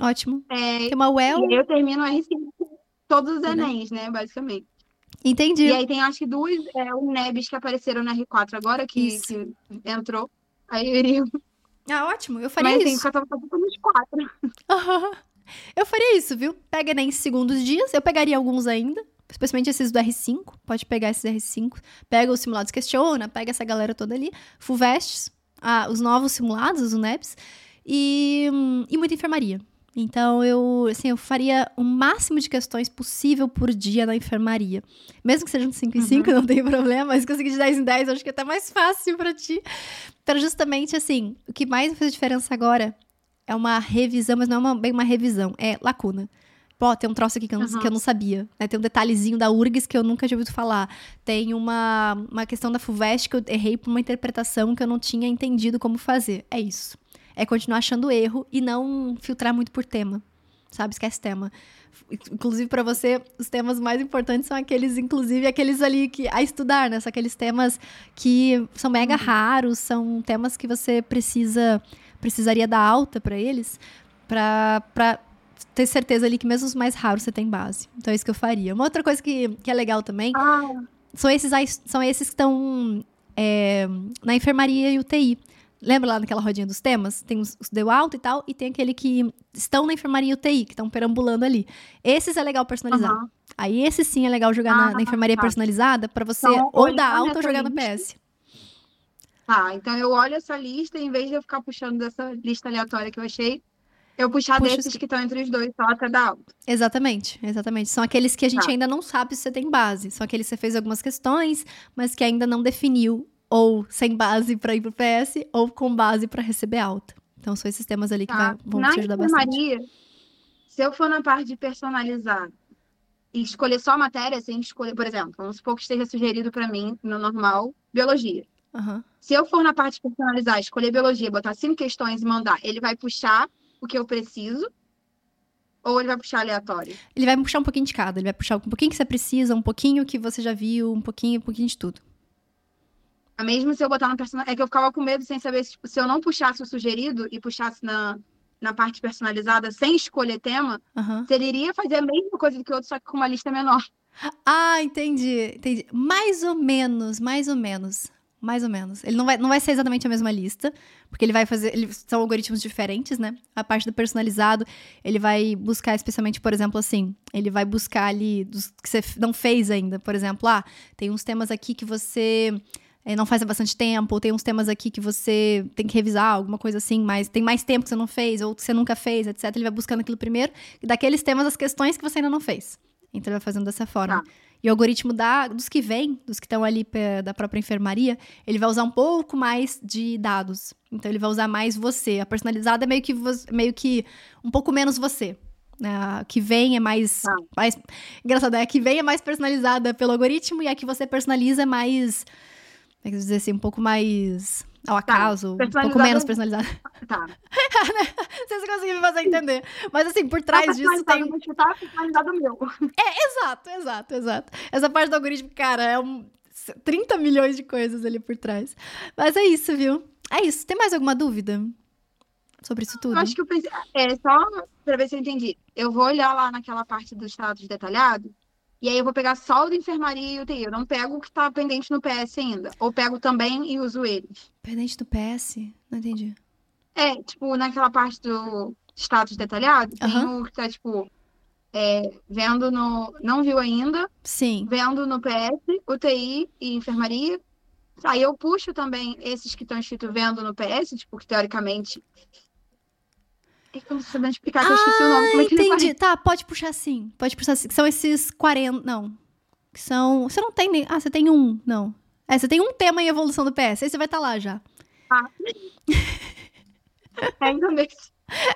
Ótimo. É, tem uma UEL. E eu termino o R5 todos os Enems, né, basicamente. Entendi. E aí tem acho que duas é, UNEBs que apareceram na R4 agora, que, que entrou. Aí eu iria. Ah, ótimo. Eu faria Mas, isso. Mas assim, eu tava fazendo uns quatro. Aham. Uhum. Eu faria isso, viu? Pega Enem segundos dias, eu pegaria alguns ainda, especialmente esses do R5, pode pegar esses R5, pega os simulados questiona, pega essa galera toda ali, FUVESTs, ah, os novos simulados, os UNEPs, e, e muita enfermaria. Então, eu, assim, eu faria o máximo de questões possível por dia na enfermaria. Mesmo que sejam de 5 em 5, uhum. não tem problema, mas conseguir de 10 em 10, eu acho que é até mais fácil para ti. Para justamente, assim, o que mais faz diferença agora é uma revisão, mas não é uma, bem uma revisão, é lacuna. Pô, tem um troço aqui que eu não, uhum. que eu não sabia. Né? Tem um detalhezinho da URGS que eu nunca tinha ouvido falar. Tem uma, uma questão da FUVEST que eu errei por uma interpretação que eu não tinha entendido como fazer. É isso. É continuar achando erro e não filtrar muito por tema. Sabe? Esquece tema. Inclusive, para você, os temas mais importantes são aqueles, inclusive, aqueles ali que a estudar, né? São aqueles temas que são mega uhum. raros, são temas que você precisa precisaria dar alta para eles para ter certeza ali que mesmo os mais raros você tem base. Então é isso que eu faria. Uma outra coisa que, que é legal também ah. são, esses, são esses que estão é, na enfermaria e UTI. Lembra lá naquela rodinha dos temas? Tem os, os deu alta e tal, e tem aquele que estão na enfermaria e UTI, que estão perambulando ali. Esses é legal personalizar. Uhum. Aí esse sim é legal jogar ah, na, na, enfermaria tá. personalizada para você então, ou dar alta ou jogar no PS. Tá, então eu olho essa lista e em vez de eu ficar puxando dessa lista aleatória que eu achei, eu puxar Puxa desses que estão entre os dois só até dar alta. Exatamente, exatamente. São aqueles que a gente tá. ainda não sabe se você tem base. São aqueles que você fez algumas questões, mas que ainda não definiu ou sem base para ir pro PS ou com base para receber alta. Então são esses temas ali que tá. vão Na te ajudar bastante. Se eu for na parte de personalizar e escolher só a matéria sem escolher, por exemplo, vamos supor que esteja sugerido para mim no normal biologia. Uhum. Se eu for na parte de personalizar, escolher biologia, botar cinco questões e mandar, ele vai puxar o que eu preciso ou ele vai puxar aleatório? Ele vai puxar um pouquinho de cada. Ele vai puxar um pouquinho que você precisa, um pouquinho que você já viu, um pouquinho, um pouquinho de tudo. Mesmo se eu botar no personal. É que eu ficava com medo sem saber se, tipo, se eu não puxasse o sugerido e puxasse na, na parte personalizada sem escolher tema, uhum. você iria fazer a mesma coisa do que o outro, só que com uma lista menor. Ah, entendi, entendi. Mais ou menos, mais ou menos. Mais ou menos. Ele não vai, não vai ser exatamente a mesma lista, porque ele vai fazer. Ele, são algoritmos diferentes, né? A parte do personalizado, ele vai buscar especialmente, por exemplo, assim, ele vai buscar ali dos que você não fez ainda. Por exemplo, ah, tem uns temas aqui que você é, não faz há bastante tempo, ou tem uns temas aqui que você tem que revisar, alguma coisa assim, mas tem mais tempo que você não fez, ou que você nunca fez, etc. Ele vai buscando aquilo primeiro, e daqueles temas, as questões que você ainda não fez. Então ele vai fazendo dessa forma. Tá. E o algoritmo da, dos que vêm, dos que estão ali da própria enfermaria, ele vai usar um pouco mais de dados. Então ele vai usar mais você. A personalizada é meio que, meio que um pouco menos você. Né? A que vem é mais, ah. mais. Engraçado, é a que vem é mais personalizada pelo algoritmo e a que você personaliza é mais. Como é que dizer assim? Um pouco mais ao tá, acaso, tá. um pouco menos personalizada. Tá. Não sei se conseguiu me fazer entender. Mas assim, por trás tá disso tem. Tá personalizado meu. É, exato, exato, exato. Essa parte do algoritmo, cara, é um 30 milhões de coisas ali por trás. Mas é isso, viu? É isso. Tem mais alguma dúvida sobre isso tudo? Eu acho que eu pensei. É, só pra ver se eu entendi. Eu vou olhar lá naquela parte do status detalhado e aí eu vou pegar só o da enfermaria e UTI. Eu não pego o que tá pendente no PS ainda. Ou pego também e uso eles. Pendente do PS? Não entendi. É, tipo, naquela parte do status detalhado, uhum. tem o que tá, tipo, é, vendo no. Não viu ainda. Sim. Vendo no PS, UTI e enfermaria. Aí eu puxo também esses que estão escrito vendo no PS, tipo, que teoricamente é ah, eu esqueci o nome. Como é que entendi. Tá, pode puxar sim. Pode puxar sim. São esses 40. Não. Que são. Você não tem nem. Ah, você tem um. Não. É, você tem um tema em evolução do PS. Aí você vai estar tá lá já. Ah. Ainda deixa.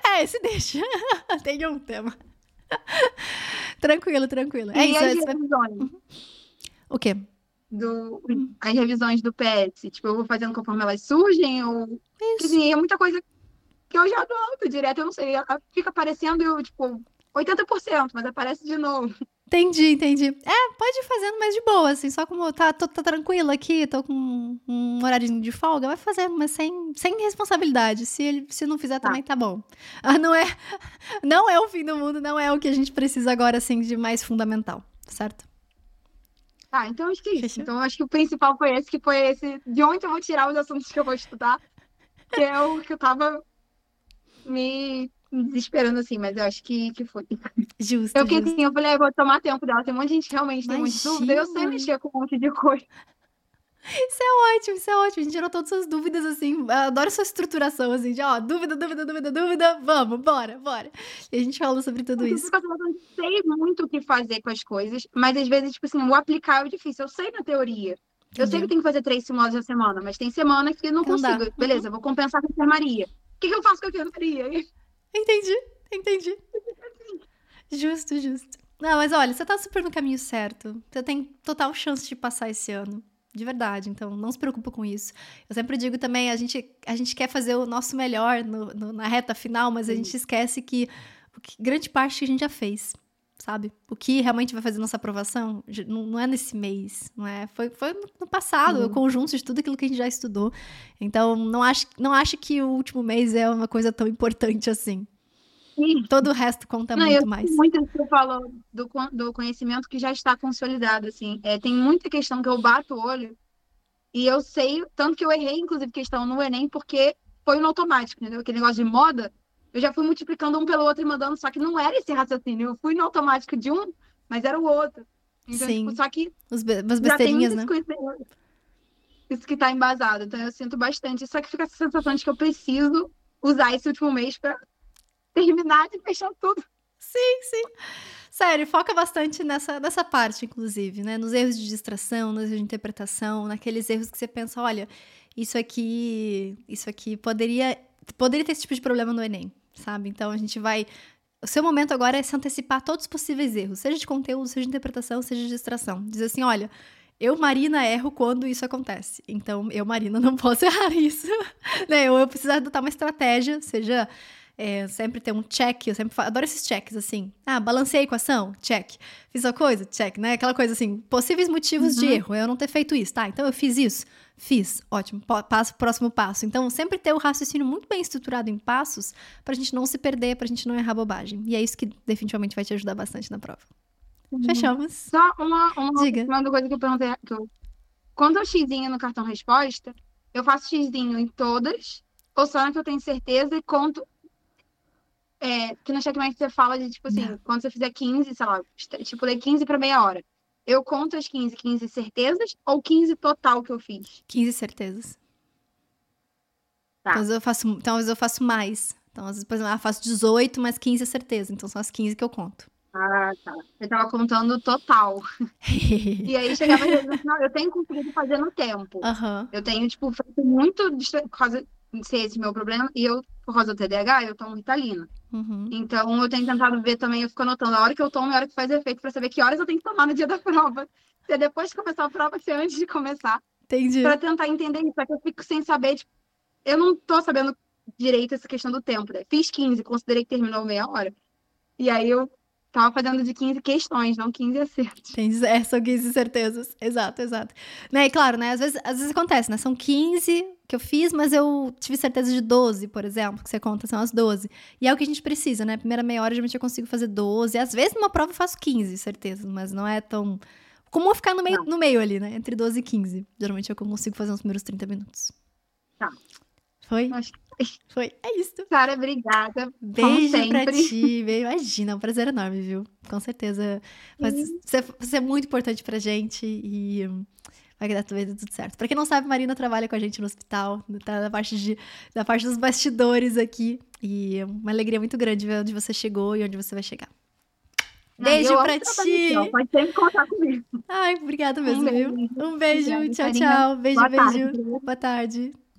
É, esse deixa. tem um tema. tranquilo, tranquilo. É e isso. As revisões? Vai... O quê? Do, as revisões do PS. Tipo, eu vou fazendo conforme elas surgem ou. Isso. Assim, é muita coisa que eu já dou direto, eu não sei, fica aparecendo, eu, tipo, 80%, mas aparece de novo. Entendi, entendi. É, pode ir fazendo, mas de boa, assim, só como tá, tô, tá tranquilo aqui, tô com um horário de folga, vai fazendo, mas sem, sem responsabilidade. Se ele se não fizer tá. também tá bom. Ah, não é não é o fim do mundo, não é o que a gente precisa agora, assim, de mais fundamental, certo? Tá, então acho que é isso. Fechou? Então acho que o principal foi esse, que foi esse, de onde eu vou tirar os assuntos que eu vou estudar, que é o que eu tava me desesperando assim, mas eu acho que, que foi. Justo. Eu fiquei assim, eu falei, eu vou tomar tempo dela. Tem um monte de gente realmente tem muita dúvida. Eu sei mexer com um monte de coisa. Isso é ótimo, isso é ótimo. A gente tirou todas as suas dúvidas, assim. Eu adoro sua estruturação, assim, de ó, dúvida, dúvida, dúvida, dúvida, vamos, bora, bora. E a gente falou sobre tudo isso. Eu sei muito o que fazer com as coisas, mas às vezes, tipo assim, o aplicar é difícil. Eu sei na teoria. Eu sei que tem que fazer três simulados na semana, mas tem semana que eu não, não consigo. Dá. Beleza, uhum. vou compensar com a enfermaria. O que, que eu faço com a enfermaria? Entendi, entendi. Justo, justo. Não, mas olha, você tá super no caminho certo. Você tem total chance de passar esse ano. De verdade, então não se preocupa com isso. Eu sempre digo também, a gente, a gente quer fazer o nosso melhor no, no, na reta final, mas a gente esquece que, que grande parte a gente já fez sabe? O que realmente vai fazer nossa aprovação não, é nesse mês, não é? Foi, foi no passado, uhum. o conjunto de tudo aquilo que a gente já estudou. Então, não acho, não acho que o último mês é uma coisa tão importante assim. Sim. Todo o resto conta não, muito mais. Muito que você falou do, do conhecimento que já está consolidado, assim. É, tem muita questão que eu bato o olho e eu sei, tanto que eu errei, inclusive, questão no Enem, porque foi no automático, entendeu? Aquele negócio de moda, eu já fui multiplicando um pelo outro e mandando, só que não era esse raciocínio. Eu fui no automático de um, mas era o outro. Então, Sim. Tipo, só que. Os be as besteirinhas, né? Isso que tá embasado. Então eu sinto bastante. Só que fica essa sensação de que eu preciso usar esse último mês para terminar de fechar tudo. Sim, sim. Sério, foca bastante nessa, nessa parte, inclusive, né? Nos erros de distração, nos erros de interpretação, naqueles erros que você pensa, olha, isso aqui, isso aqui poderia, poderia ter esse tipo de problema no Enem sabe? Então a gente vai. O seu momento agora é se antecipar a todos os possíveis erros, seja de conteúdo, seja de interpretação, seja de distração. Dizer assim: olha, eu, Marina, erro quando isso acontece. Então, eu, Marina, não posso errar isso. né? Ou eu preciso adotar uma estratégia, seja é, sempre ter um check, eu sempre falo, adoro esses checks, assim. Ah, balancei a equação? Check. Fiz a coisa? Check, né? Aquela coisa assim, possíveis motivos uhum. de erro, eu não ter feito isso, tá? Então eu fiz isso. Fiz, ótimo, passo próximo passo. Então, sempre ter o raciocínio muito bem estruturado em passos pra gente não se perder, pra gente não errar bobagem. E é isso que definitivamente vai te ajudar bastante na prova. Fechamos. Só uma, uma, Diga. uma coisa que eu perguntei. Que eu... Quando eu xizinho no cartão resposta, eu faço xizinho em todas, ou só na que eu tenho certeza e conto. É, que no checkmate você fala de, tipo assim, Não. quando você fizer 15, sei lá, tipo, dei 15 para meia hora. Eu conto as 15, 15 certezas ou 15 total que eu fiz. 15 certezas. Tá. Então, às vezes eu faço, então, às vezes eu faço mais. Então, às vezes, por exemplo, ah, eu faço 18, mas 15 é certeza. Então, são as 15 que eu conto. Ah, tá. Eu tava contando total. E aí chegava no final, eu tenho conseguido fazer no tempo. Aham. Eu tenho, tipo, feito muito por causa ser esse meu problema. E eu, por causa do TDAH, eu tomo Ritalina. Uhum. Então, eu tenho tentado ver também, eu fico anotando a hora que eu tomo e a hora que faz efeito, pra saber que horas eu tenho que tomar no dia da prova. Se é depois de começar a prova, se é antes de começar. Entendi. Pra tentar entender isso. Só que eu fico sem saber, tipo, eu não tô sabendo direito essa questão do tempo, né? Fiz 15, considerei que terminou meia hora. E aí eu tava fazendo de 15 questões, não 15 acertos. Entendi. É, são 15 certezas. Exato, exato. Né, e claro, né? Às vezes, às vezes acontece, né? São 15 que eu fiz, mas eu tive certeza de 12, por exemplo, que você conta, são as 12. E é o que a gente precisa, né? Primeira meia hora, geralmente eu consigo fazer 12. Às vezes, numa prova eu faço 15 certezas, mas não é tão. Comum ficar no meio, no meio ali, né? Entre 12 e 15. Geralmente que eu consigo fazer nos primeiros 30 minutos. Tá. Foi? Acho Foi. É isso. Sara, obrigada. Beijo pra ti. Beijo. Imagina, é um prazer enorme, viu? Com certeza. Mas você, você é muito importante pra gente e vai dar tudo, tudo certo. Pra quem não sabe, Marina trabalha com a gente no hospital, tá na parte, de, na parte dos bastidores aqui. E é uma alegria muito grande ver onde você chegou e onde você vai chegar. Beijo eu amo pra ti. Pode sempre contar comigo. Ai, obrigada mesmo, Um viu? beijo. Um beijo. Tchau, tchau. Beijo, Boa beijo. tarde. Boa tarde.